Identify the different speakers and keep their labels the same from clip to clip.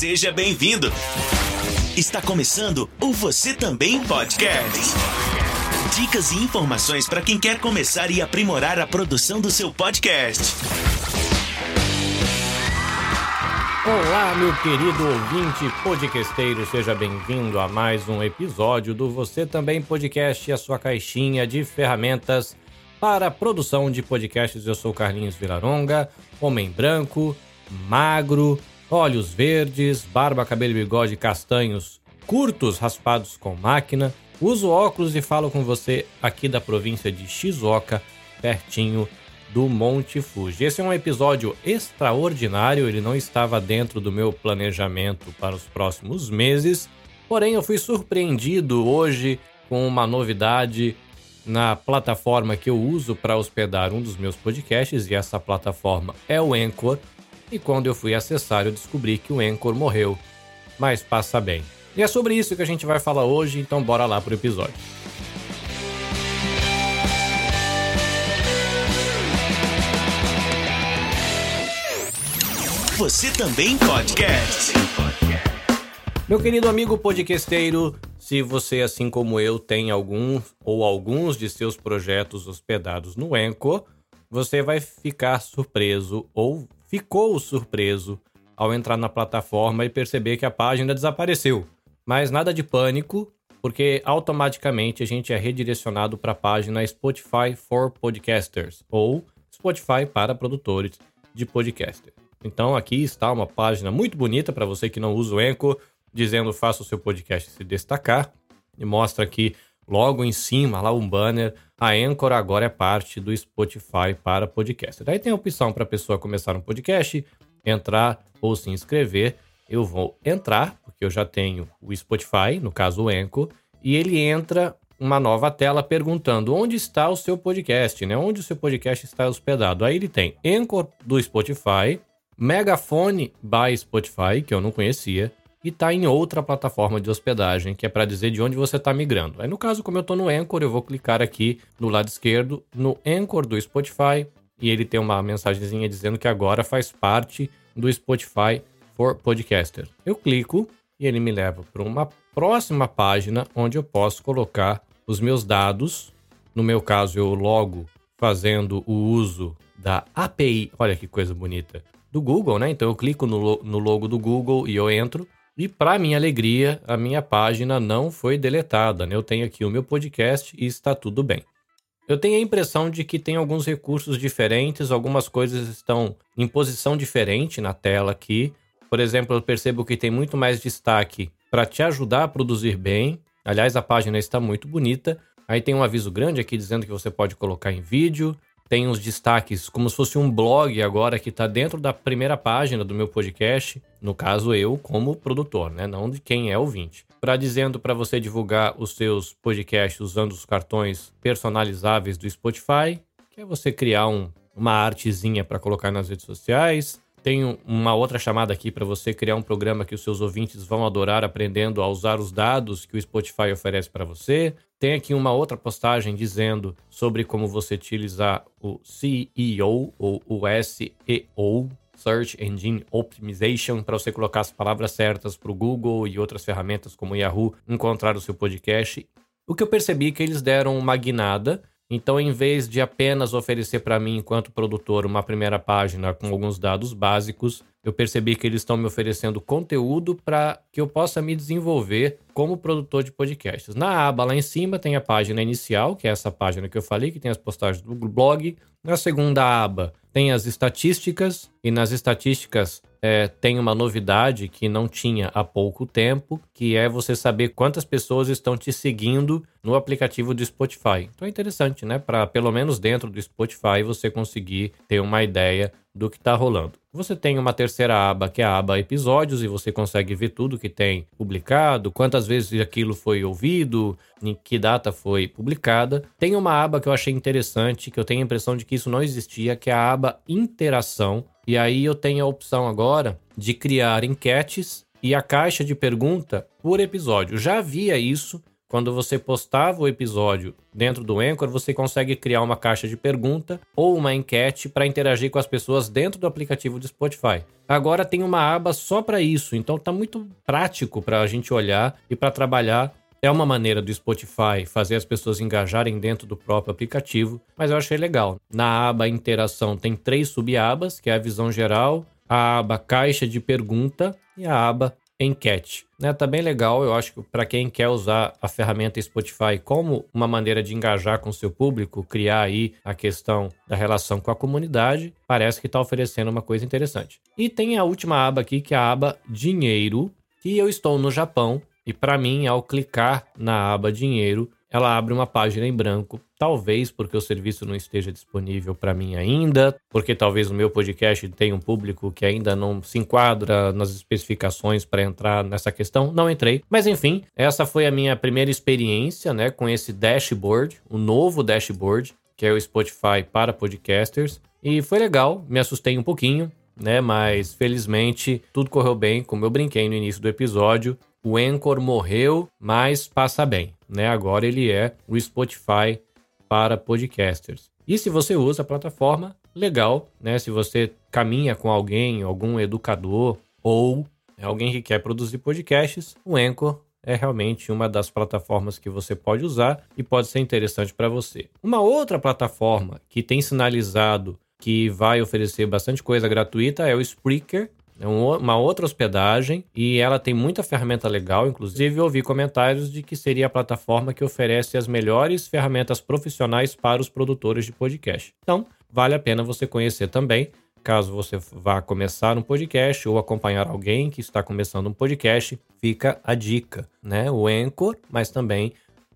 Speaker 1: Seja bem-vindo. Está começando o Você Também Podcast. Dicas e informações para quem quer começar e aprimorar a produção do seu podcast.
Speaker 2: Olá, meu querido ouvinte podcasteiro, seja bem-vindo a mais um episódio do Você Também Podcast, a sua caixinha de ferramentas para a produção de podcasts. Eu sou Carlinhos Vilaronga, homem branco, magro, olhos verdes, barba, cabelo e bigode castanhos curtos raspados com máquina. Uso óculos e falo com você aqui da província de Shizuoka, pertinho do Monte Fuji. Esse é um episódio extraordinário, ele não estava dentro do meu planejamento para os próximos meses, porém eu fui surpreendido hoje com uma novidade na plataforma que eu uso para hospedar um dos meus podcasts, e essa plataforma é o Anchor. E quando eu fui acessar, eu descobri que o Anchor morreu. Mas passa bem. E é sobre isso que a gente vai falar hoje, então bora lá pro episódio.
Speaker 1: Você também podcast.
Speaker 2: Meu querido amigo podcasteiro, se você, assim como eu, tem algum ou alguns de seus projetos hospedados no Anchor, você vai ficar surpreso ou ficou surpreso ao entrar na plataforma e perceber que a página desapareceu. Mas nada de pânico, porque automaticamente a gente é redirecionado para a página Spotify for Podcasters ou Spotify para produtores de podcaster. Então aqui está uma página muito bonita para você que não usa o Anchor, dizendo faça o seu podcast se destacar e mostra aqui logo em cima lá um banner a Anchor agora é parte do Spotify para podcast. Daí tem a opção para a pessoa começar um podcast, entrar ou se inscrever. Eu vou entrar, porque eu já tenho o Spotify, no caso o Anchor, e ele entra uma nova tela perguntando onde está o seu podcast, né? Onde o seu podcast está hospedado. Aí ele tem Anchor do Spotify, Megafone by Spotify, que eu não conhecia, e está em outra plataforma de hospedagem, que é para dizer de onde você está migrando. Aí no caso, como eu estou no Anchor, eu vou clicar aqui no lado esquerdo no Anchor do Spotify e ele tem uma mensagenzinha dizendo que agora faz parte do Spotify for Podcaster. Eu clico e ele me leva para uma próxima página onde eu posso colocar os meus dados. No meu caso, eu logo fazendo o uso da API, olha que coisa bonita, do Google, né? Então eu clico no, no logo do Google e eu entro. E para minha alegria, a minha página não foi deletada. Né? Eu tenho aqui o meu podcast e está tudo bem. Eu tenho a impressão de que tem alguns recursos diferentes, algumas coisas estão em posição diferente na tela aqui. Por exemplo, eu percebo que tem muito mais destaque para te ajudar a produzir bem. Aliás, a página está muito bonita. Aí tem um aviso grande aqui dizendo que você pode colocar em vídeo, tem os destaques como se fosse um blog agora que está dentro da primeira página do meu podcast, no caso eu como produtor, né, não de quem é ouvinte. Para dizendo para você divulgar os seus podcasts usando os cartões personalizáveis do Spotify, que é você criar um, uma artezinha para colocar nas redes sociais. Tem uma outra chamada aqui para você criar um programa que os seus ouvintes vão adorar aprendendo a usar os dados que o Spotify oferece para você. Tem aqui uma outra postagem dizendo sobre como você utilizar o CEO ou o SEO, Search Engine Optimization, para você colocar as palavras certas para o Google e outras ferramentas como o Yahoo encontrar o seu podcast. O que eu percebi é que eles deram uma guinada então, em vez de apenas oferecer para mim, enquanto produtor, uma primeira página com alguns dados básicos, eu percebi que eles estão me oferecendo conteúdo para que eu possa me desenvolver como produtor de podcasts. Na aba lá em cima tem a página inicial, que é essa página que eu falei, que tem as postagens do blog. Na segunda aba tem as estatísticas, e nas estatísticas é, tem uma novidade que não tinha há pouco tempo, que é você saber quantas pessoas estão te seguindo no aplicativo do Spotify. Então é interessante, né? Para pelo menos dentro do Spotify você conseguir ter uma ideia do que está rolando. Você tem uma terceira aba, que é a aba episódios, e você consegue ver tudo que tem publicado, quantas vezes aquilo foi ouvido, em que data foi publicada. Tem uma aba que eu achei interessante, que eu tenho a impressão de que isso não existia, que é a aba interação. E aí eu tenho a opção agora de criar enquetes e a caixa de pergunta por episódio. Já havia isso quando você postava o episódio dentro do Anchor, você consegue criar uma caixa de pergunta ou uma enquete para interagir com as pessoas dentro do aplicativo do Spotify. Agora tem uma aba só para isso, então tá muito prático para a gente olhar e para trabalhar. É uma maneira do Spotify fazer as pessoas engajarem dentro do próprio aplicativo, mas eu achei legal. Na aba interação tem três subabas, que é a visão geral, a aba caixa de pergunta e a aba enquete. Né? Tá bem legal, eu acho que para quem quer usar a ferramenta Spotify como uma maneira de engajar com seu público, criar aí a questão da relação com a comunidade, parece que está oferecendo uma coisa interessante. E tem a última aba aqui, que é a aba dinheiro, que eu estou no Japão e para mim, ao clicar na aba dinheiro, ela abre uma página em branco. Talvez porque o serviço não esteja disponível para mim ainda, porque talvez o meu podcast tenha um público que ainda não se enquadra nas especificações para entrar nessa questão. Não entrei, mas enfim, essa foi a minha primeira experiência, né, com esse dashboard, o novo dashboard, que é o Spotify para podcasters, e foi legal. Me assustei um pouquinho, né, mas felizmente tudo correu bem, como eu brinquei no início do episódio o Anchor morreu, mas passa bem, né? Agora ele é o Spotify para podcasters. E se você usa a plataforma, legal, né? Se você caminha com alguém, algum educador ou alguém que quer produzir podcasts, o Anchor é realmente uma das plataformas que você pode usar e pode ser interessante para você. Uma outra plataforma que tem sinalizado que vai oferecer bastante coisa gratuita é o Spreaker, é uma outra hospedagem e ela tem muita ferramenta legal. Inclusive, ouvi comentários de que seria a plataforma que oferece as melhores ferramentas profissionais para os produtores de podcast. Então, vale a pena você conhecer também. Caso você vá começar um podcast ou acompanhar alguém que está começando um podcast, fica a dica, né? O Anchor, mas também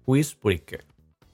Speaker 2: o Spreaker.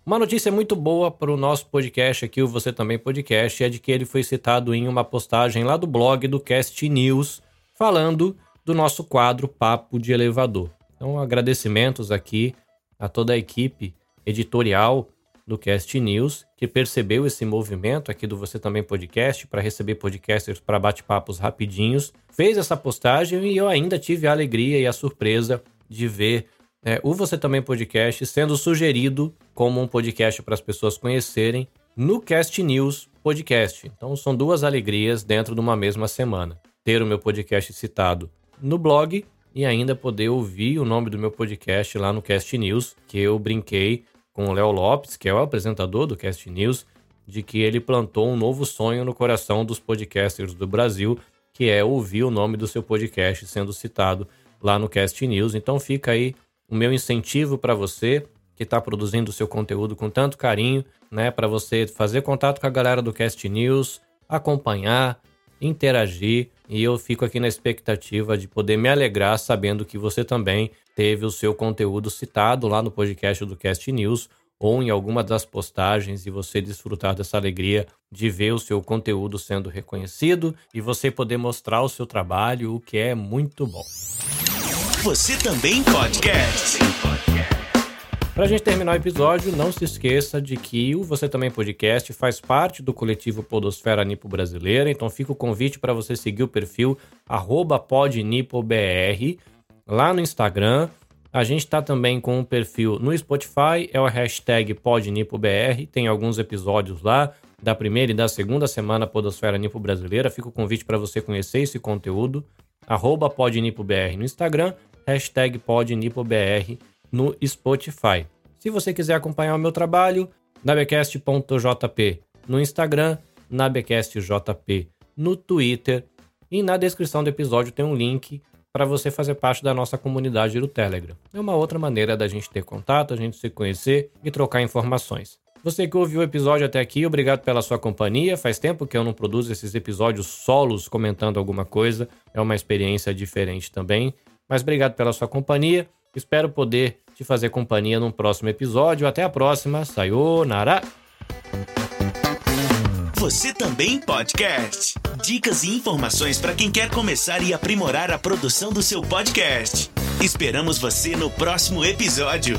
Speaker 2: Uma notícia muito boa para o nosso podcast aqui, o Você Também Podcast, é de que ele foi citado em uma postagem lá do blog do Cast News, falando do nosso quadro Papo de Elevador. Então, agradecimentos aqui a toda a equipe editorial do Cast News, que percebeu esse movimento aqui do Você Também Podcast para receber podcasters para bate-papos rapidinhos, fez essa postagem e eu ainda tive a alegria e a surpresa de ver é, o Você Também Podcast sendo sugerido como um podcast para as pessoas conhecerem no Cast News Podcast. Então são duas alegrias dentro de uma mesma semana. Ter o meu podcast citado no blog e ainda poder ouvir o nome do meu podcast lá no Cast News, que eu brinquei com o Léo Lopes, que é o apresentador do Cast News, de que ele plantou um novo sonho no coração dos podcasters do Brasil, que é ouvir o nome do seu podcast sendo citado lá no Cast News. Então fica aí o meu incentivo para você que está produzindo o seu conteúdo com tanto carinho, né, para você fazer contato com a galera do Cast News, acompanhar, interagir, e eu fico aqui na expectativa de poder me alegrar sabendo que você também teve o seu conteúdo citado lá no podcast do Cast News ou em alguma das postagens e você desfrutar dessa alegria de ver o seu conteúdo sendo reconhecido e você poder mostrar o seu trabalho, o que é muito bom.
Speaker 1: Você também podcast.
Speaker 2: Para a gente terminar o episódio, não se esqueça de que o Você Também Podcast faz parte do coletivo Podosfera Nipo Brasileira, então fica o convite para você seguir o perfil podnipobr lá no Instagram. A gente está também com um perfil no Spotify, é o hashtag podnipobr, tem alguns episódios lá da primeira e da segunda semana Podosfera Nipo Brasileira. Fica o convite para você conhecer esse conteúdo, podnipobr no Instagram hashtag podnipobr no Spotify. Se você quiser acompanhar o meu trabalho, nabecast.jp no Instagram, nabecastjp no Twitter e na descrição do episódio tem um link para você fazer parte da nossa comunidade do Telegram. É uma outra maneira da gente ter contato, a gente se conhecer e trocar informações. Você que ouviu o episódio até aqui, obrigado pela sua companhia. Faz tempo que eu não produzo esses episódios solos comentando alguma coisa. É uma experiência diferente também. Mas obrigado pela sua companhia. Espero poder te fazer companhia num próximo episódio. Até a próxima. Sayonara!
Speaker 1: Você também podcast. Dicas e informações para quem quer começar e aprimorar a produção do seu podcast. Esperamos você no próximo episódio.